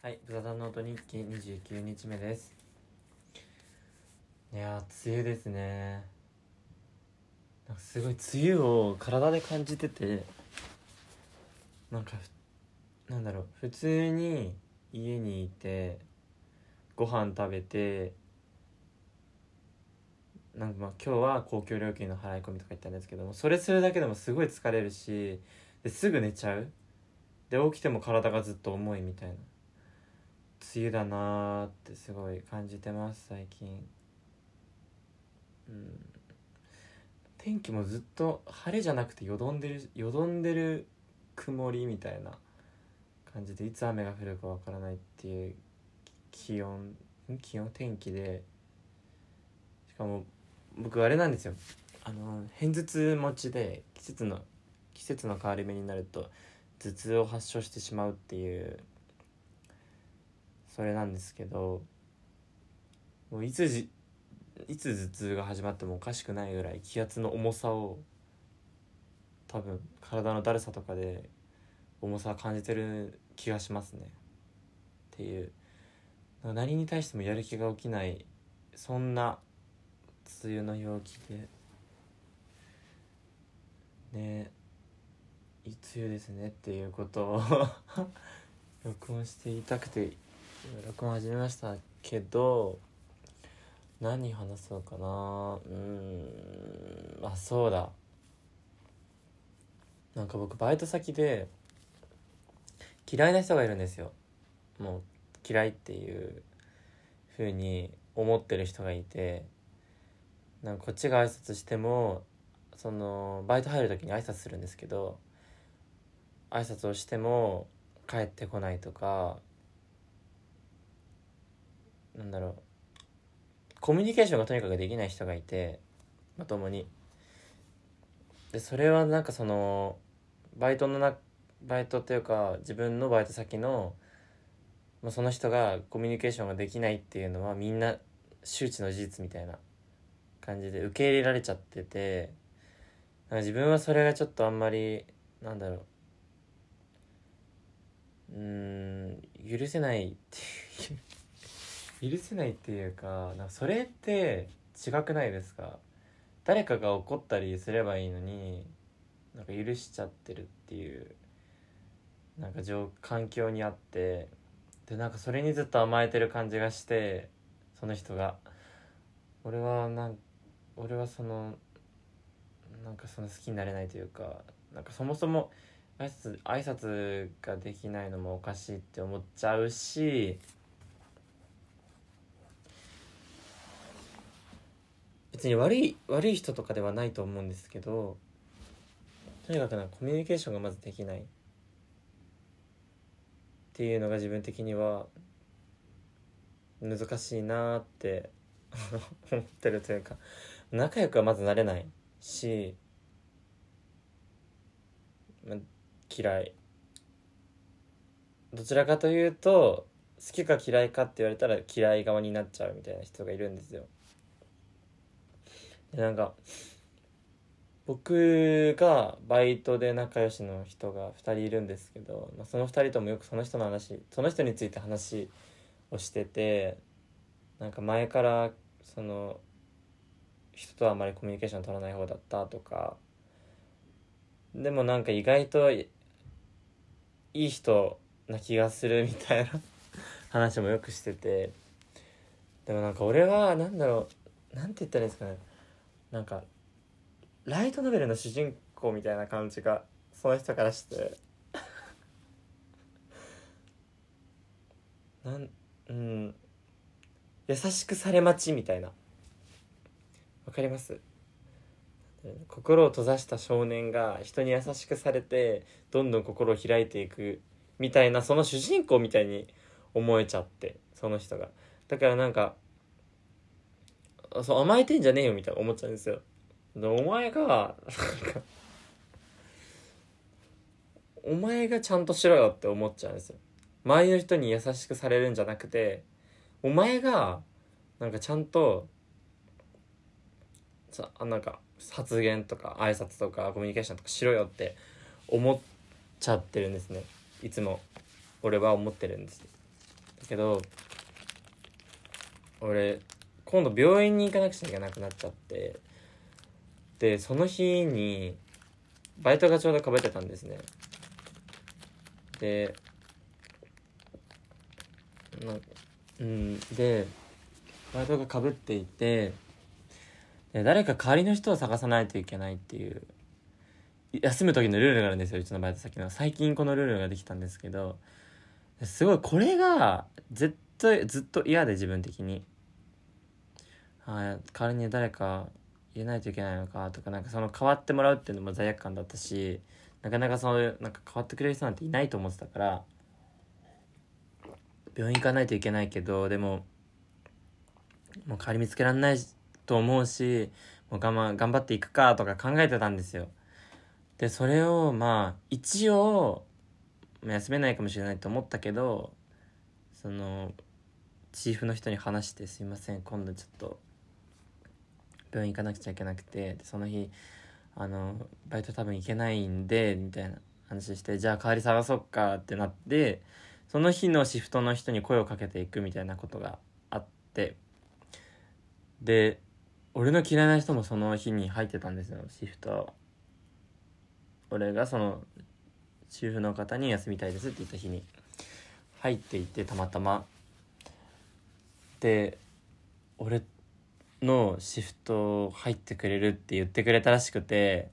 はい、ブザダノート日記29日目です。いや、梅雨ですね。なんかすごい梅雨を体で感じてて、なんか、なんだろう、普通に家にいて、ご飯食べて、なんかまあ今日は公共料金の払い込みとか言ったんですけども、それするだけでもすごい疲れるし、ですぐ寝ちゃう。で、起きても体がずっと重いみたいな。梅雨だなーってすごい感じてます最近。うん。天気もずっと晴れじゃなくてよどんでるよどんでる曇りみたいな感じでいつ雨が降るかわからないっていう気温気温天気で。しかも僕あれなんですよ。あの偏頭痛持ちで季節の季節の変わり目になると頭痛を発症してしまうっていうそれなんですけどもういつじいつ頭痛が始まってもおかしくないぐらい気圧の重さを多分体のだるさとかで重さ感じてる気がしますね。っていう。何に対してもやる気が起きないそんな梅雨の陽気で。ねい梅雨ですねっていうことを 録音していたくて録音始めましたけど何話そうかな。うんあそうだ。なんか僕バイト先で嫌いな人がいるんですよ。もう嫌いっていう風に思ってる人がいてなんかこっちが挨拶してもそのバイト入る時に挨拶するんですけど挨拶をしても帰ってこないとかなんだろう。コミュニケーションがとにかくできない人がいてまともに。でそれはなんかそのバイトのなバイトっていうか自分のバイト先のまあその人がコミュニケーションができないっていうのはみんな周知の事実みたいな感じで受け入れられちゃっててなんか自分はそれがちょっとあんまりなんだろう。うーん許せないっていう。許せないっていうかなんかそれって違くないですか？誰かが怒ったりすればいいのになんか許しちゃってるっていうなんか状環境にあってでなんかそれにずっと甘えてる感じがしてその人が。俺はなん俺はそのなんかその好きになれないというかなんかそもそも挨拶挨拶ができないのもおかしいって思っちゃうし別に悪い悪い人とかではないと思うんですけどとにかくなコミュニケーションがまずできない。っていうのが自分的には難しいなって 思ってるというか仲良くはまずなれないし、ま、嫌い。どちらかというと好きか嫌いかって言われたら嫌い側になっちゃうみたいな人がいるんですよ。でなんか僕がバイトで仲良しの人が2人いるんですけど、まあ、その2人ともよくその人の話その人について話をしててなんか前からその人とはあまりコミュニケーション取らない方だったとかでもなんか意外といい人な気がするみたいな 話もよくしててでもなんか俺はなんだろうなんて言ったらいいんですかね。なんかライトノベルの主人公みたいな感じがその人からして。なんうん。優しくされ待ちみたいな。わかります？心を閉ざした少年が人に優しくされてどんどん心を開いていくみたいなその主人公みたいに思えちゃってその人が。だからなんかそう甘えてんじゃねえよみたいな思っちゃうんですよ。でお前がお前がちゃんとしろよって思っちゃうんですよ。周りの人に優しくされるんじゃなくてお前がなんかちゃんとさなんか発言とか挨拶とかコミュニケーションとかしろよって思っちゃってるんですね。いつも俺は思ってるんです。だけど俺今度病院に行かなくちゃいけなくなっちゃってでその日にバイトがちょうどかぶってたんですね。でなうんでバイトがかぶっていてで誰か代わりの人を探さないといけないっていう休む時のルールがあるんですようちのバイト先の。最近このルールができたんですけどすごいこれが絶対ずっと嫌で自分的に。はい代わりに誰か入れないといけないのかとかなんかその変わってもらうっていうのも罪悪感だったしなかなかそういうなんか変わってくれる人なんていないと思ってたから病院行かないといけないけどでももう代わり見つけられないと思うしもう我慢頑張っていくかとか考えてたんですよ。でそれをまあ一応休めないかもしれないと思ったけどそのチーフの人に話して「すいません今度ちょっと病院行かなくちゃいけなくてでその日あのバイト多分行けないんでみたいな話してじゃあ代わり探そっかってなってその日のシフトの人に声をかけていくみたいなことがあってで俺の嫌いな人もその日に入ってたんですよシフト。俺がその主婦の方に休みたいですって言った日に入っていてたまたま。で俺ってのシフト入ってくれるって言ってくれたらしくて。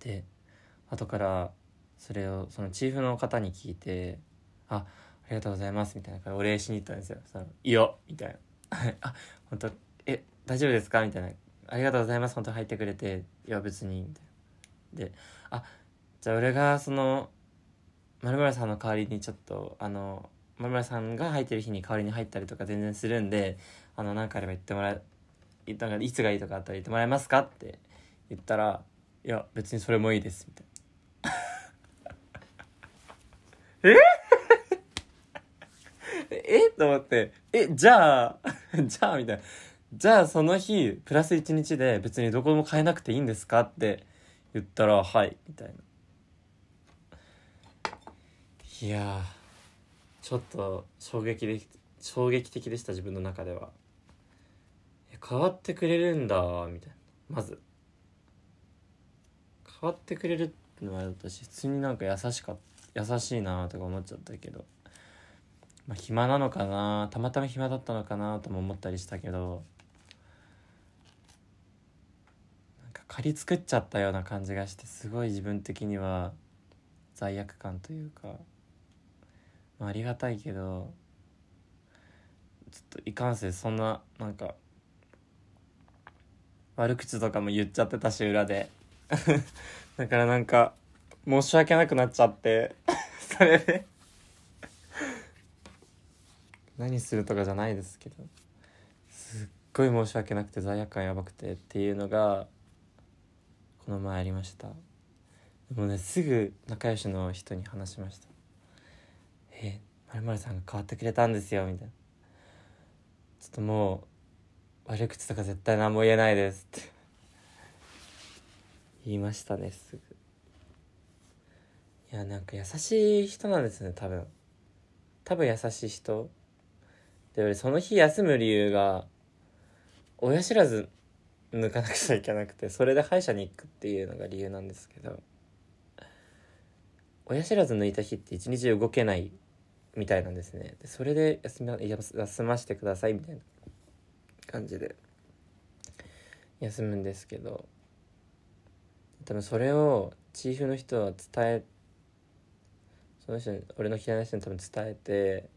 で後からそれをそのチーフの方に聞いて「あありがとうございます」みたいなお礼しに行ったんですよ「そのいいよ」みたいな「あ本当え大丈夫ですか?」みたいな「ありがとうございます本当入ってくれて。いや別に」みたいな。で「あじゃあ俺がその丸村さんの代わりにちょっとあの丸村さんが入ってる日に代わりに入ったりとか全然するんであの何かあれば言ってもらえなんかいつがいいとかあったら言ってもらえますかって言ったら「いや別にそれもいいです」みたいな。え？え？と思って「えじゃあ じゃあ」みたいな「じゃあその日プラス1日で別にどこも変えなくていいんですか?」って言ったら「はい」みたいないやちょっと衝撃で衝撃的でした自分の中では。変わってくれるんだみたいな。まず。変わってくれるってのは私普通になんか優しか優しいなとか思っちゃったけど。まあ暇なのかなたまたま暇だったのかなとも思ったりしたけど。なんか借り作っちゃったような感じがしてすごい自分的には罪悪感というか、まあ、ありがたいけどちょっといかんせんそんななんか悪口とかも言っちゃってたし裏で。だからなんか申し訳なくなっちゃって それで。何するとかじゃないですけど。すっごい申し訳なくて罪悪感やばくてっていうのがこの前ありました。でもねすぐ仲良しの人に話しました「えまるまるさんが変わってくれたんですよ」みたいな。ちょっともう悪口とか絶対何も言えないですって。言いましたねすぐ。いやなんか優しい人なんですね多分。多分優しい人。で俺その日休む理由が親知らず抜かなくちゃいけなくてそれで歯医者に行くっていうのが理由なんですけど。親知らず抜いた日って一日動けないみたいなんですね。でそれで休ま休ませてくださいみたいな感じで。休むんですけど。多分それをチーフの人は伝えその人に俺の嫌いな人に多分伝えて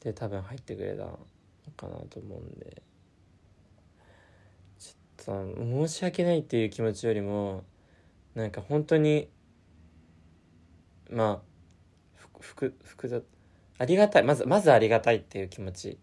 で多分入ってくれたのかなと思うんで。ちょっと申し訳ないっていう気持ちよりもなんか本当にまあ複雑ありがたい。まずまずありがたいっていう気持ち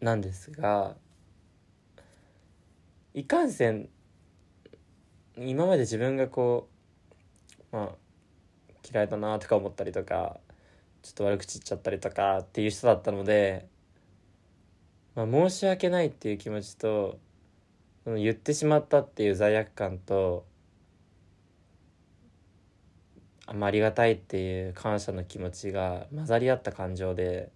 なんですがいかんせん今まで自分がこうまあ嫌いだなとか思ったりとかちょっと悪口言っちゃったりとかっていう人だったので、まあ、申し訳ないっていう気持ちと言ってしまったっていう罪悪感とあんまありがたいっていう感謝の気持ちが混ざり合った感情で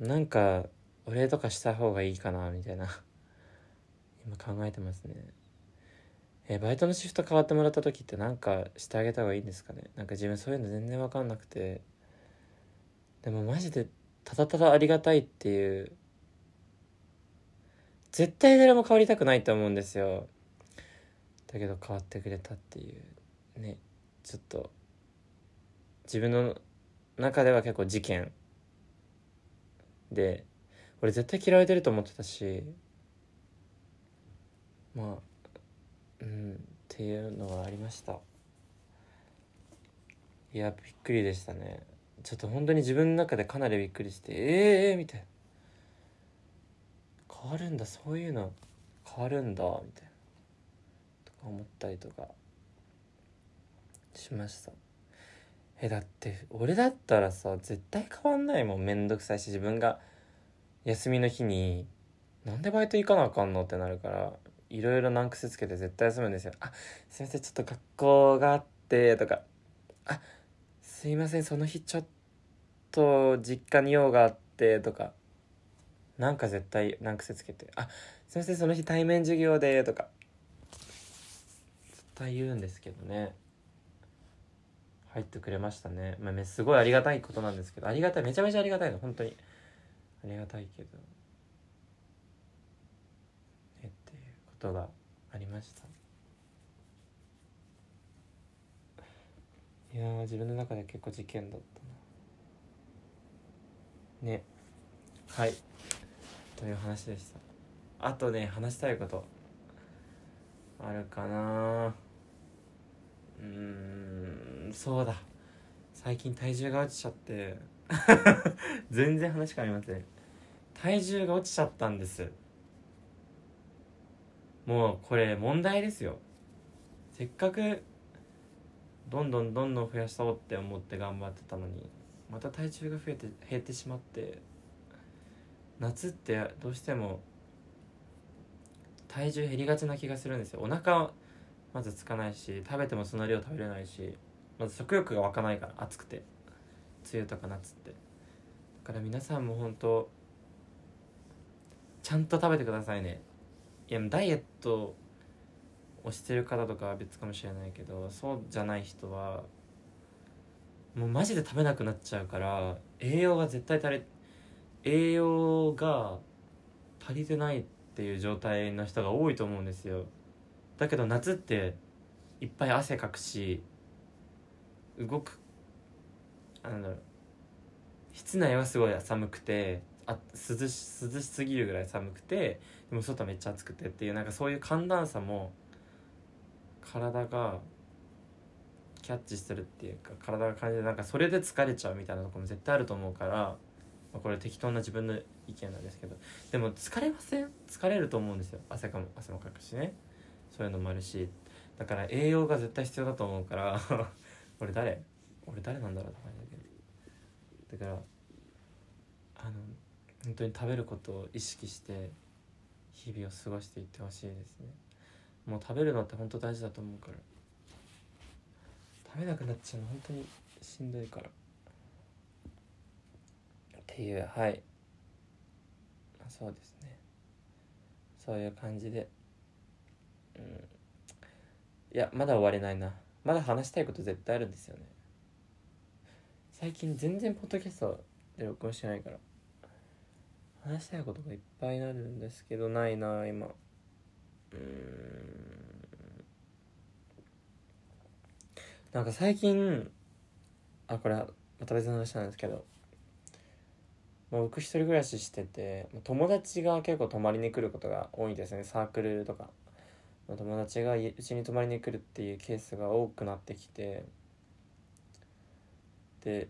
なんかお礼とかした方がいいかなみたいな今考えてますね。えバイトのシフト変わってもらった時ってなんかしてあげた方がいいんですかね？なんか自分そういうの全然分かんなくて。でもマジでただただありがたいっていう絶対誰も変わりたくないと思うんですよ。だけど変わってくれたっていう。ねちょっと自分の中では結構事件で俺絶対嫌われてると思ってたしまあうんっていうのがありました。いやびっくりでしたね。ちょっと本当に自分の中でかなりびっくりしてええー、みたいな。変わるんだそういうの。変わるんだみたいな。とか思ったりとか。しました。えだって俺だったらさ絶対変わんないもん。めんどくさいし自分が休みの日になんでバイト行かなあかんのってなるからいろいろ難癖つけて絶対休むんですよ。あすいませんちょっと学校があってとか。あすいませんその日ちょっと実家に用があってとか。なんか絶対難癖つけて。あすいませんその日対面授業でとか。絶対言うんですけどね。入ってくれましたね、まあ、すごいありがたいことなんですけどありがたいめちゃめちゃありがたいの本当に。ありがたいけど。えっていうことがありました。いや自分の中で結構事件だったな。ね。はい。という話でした。あとね話したいことあるかなうん。そうだ。最近体重が落ちちゃって。全然話変わりません。体重が落ちちゃったんです。もうこれ問題ですよ。せっかくどんどんどんどん増やそうって思って頑張ってたのにまた体重が増えて減ってしまって夏ってどうしても体重減りがちな気がするんですよ。お腹まずつかないし食べてもその量食べれないし。まず食欲が湧かないから暑くて。梅雨とか夏って。だから皆さんも本当ちゃんと食べてくださいね。いやダイエットをしてる方とかは別かもしれないけどそうじゃない人はもうマジで食べなくなっちゃうから栄養が絶対足り栄養が足りてないっていう状態の人が多いと思うんですよ。だけど夏っていっぱい汗かくし動くあの室内はすごい寒くてあ涼し涼しすぎるぐらい寒くてでも外めっちゃ暑くてっていうなんかそういう寒暖差も体がキャッチするっていうか体が感じてなんかそれで疲れちゃうみたいなとこも絶対あると思うから、まあ、これ適当な自分の意見なんですけどでも疲れません？疲れると思うんですよ。汗かも汗もかくしね。そういうのもあるし。だから栄養が絶対必要だと思うから。俺誰？俺誰なんだろうって感じだけどだからあの本当に食べることを意識して日々を過ごしていってほしいですね。もう食べるのって本当大事だと思うから。食べなくなっちゃうの本当にしんどいから。っていうはい。そうですね。そういう感じで。うん。いやまだ終われないな。まだ話したいこと絶対あるんですよね。最近全然ポッドキャストで録音してないから。話したいことがいっぱいになるんですけどないな今。うん。なんか最近あこれはまた別の話なんですけど。もう僕一人暮らししてて友達が結構泊まりに来ることが多いですね。サークルとか。友達がうちに泊まりに来るっていうケースが多くなってきてで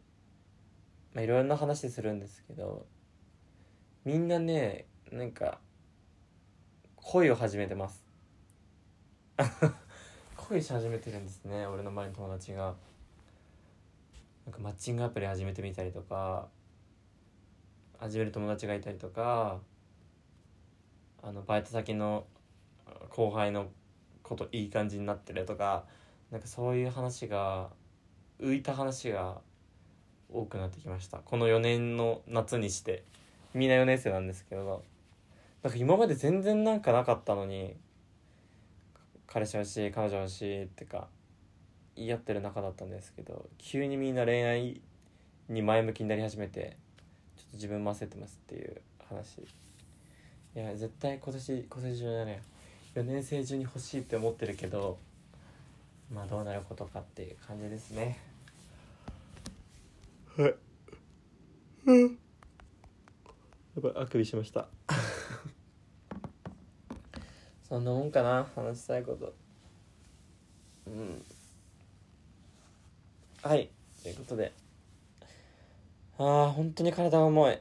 まあいろんな話するんですけどみんなねなんか恋を始めてます。恋し始めてるんですね俺の前の友達が。なんかマッチングアプリ始めてみたりとか始める友達がいたりとかあのバイト先の後輩のこといい感じになってるとかなんかそういう話が浮いた話が多くなってきました。この4年の夏にして。みんな4年生なんですけど。なんか今まで全然なんかなかったのに彼氏欲しい彼女欲しいってか言い合ってる仲だったんですけど急にみんな恋愛に前向きになり始めてちょっと自分も焦ってますっていう話。いや絶対今年今年中じゃない4年生中に欲しいって思ってるけどまあどうなることかっていう感じですね。はい。やばいあくびしました。そんなもんかな話したいこと。うん。はい。ということで。ああ本当に体が重い。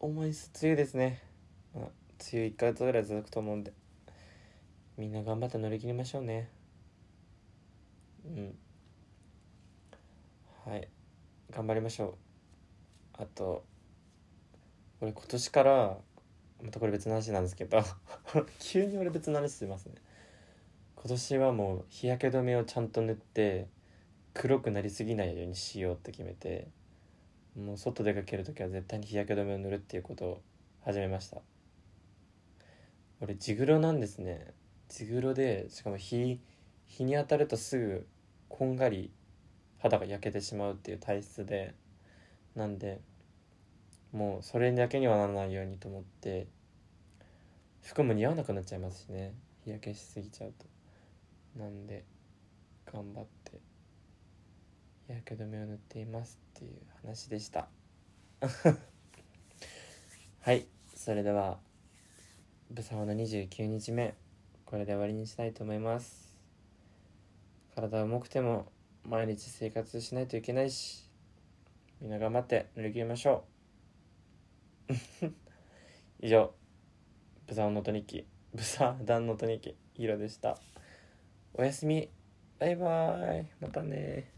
重い梅雨ですね、まあ、梅雨1ヶ月ぐらい続くと思うんでみんな頑張って乗り切りましょうね。うん。はい。頑張りましょう。あと俺今年からまたこれ別の話なんですけど 急に俺別の話してますね。今年はもう日焼け止めをちゃんと塗って黒くなりすぎないようにしようって決めてもう外出かける時は絶対に日焼け止めを塗るっていうことを始めました。俺地黒なんですね。地黒でしかも日日に当たるとすぐこんがり肌が焼けてしまうっていう体質でなんでもうそれだけにはならないようにと思って服も似合わなくなっちゃいますしね。日焼けしすぎちゃうと。なんで頑張って日焼け止めを塗っていますっていう話でした。はい。それではブサオの29日目。これで終わりにしたいと思います。体重くても毎日生活しないといけないしみんな頑張って乗り切りましょう。以上ブサオのト日記ブサダンのト日記ヒロでした。おやすみ。バイバーイ。またね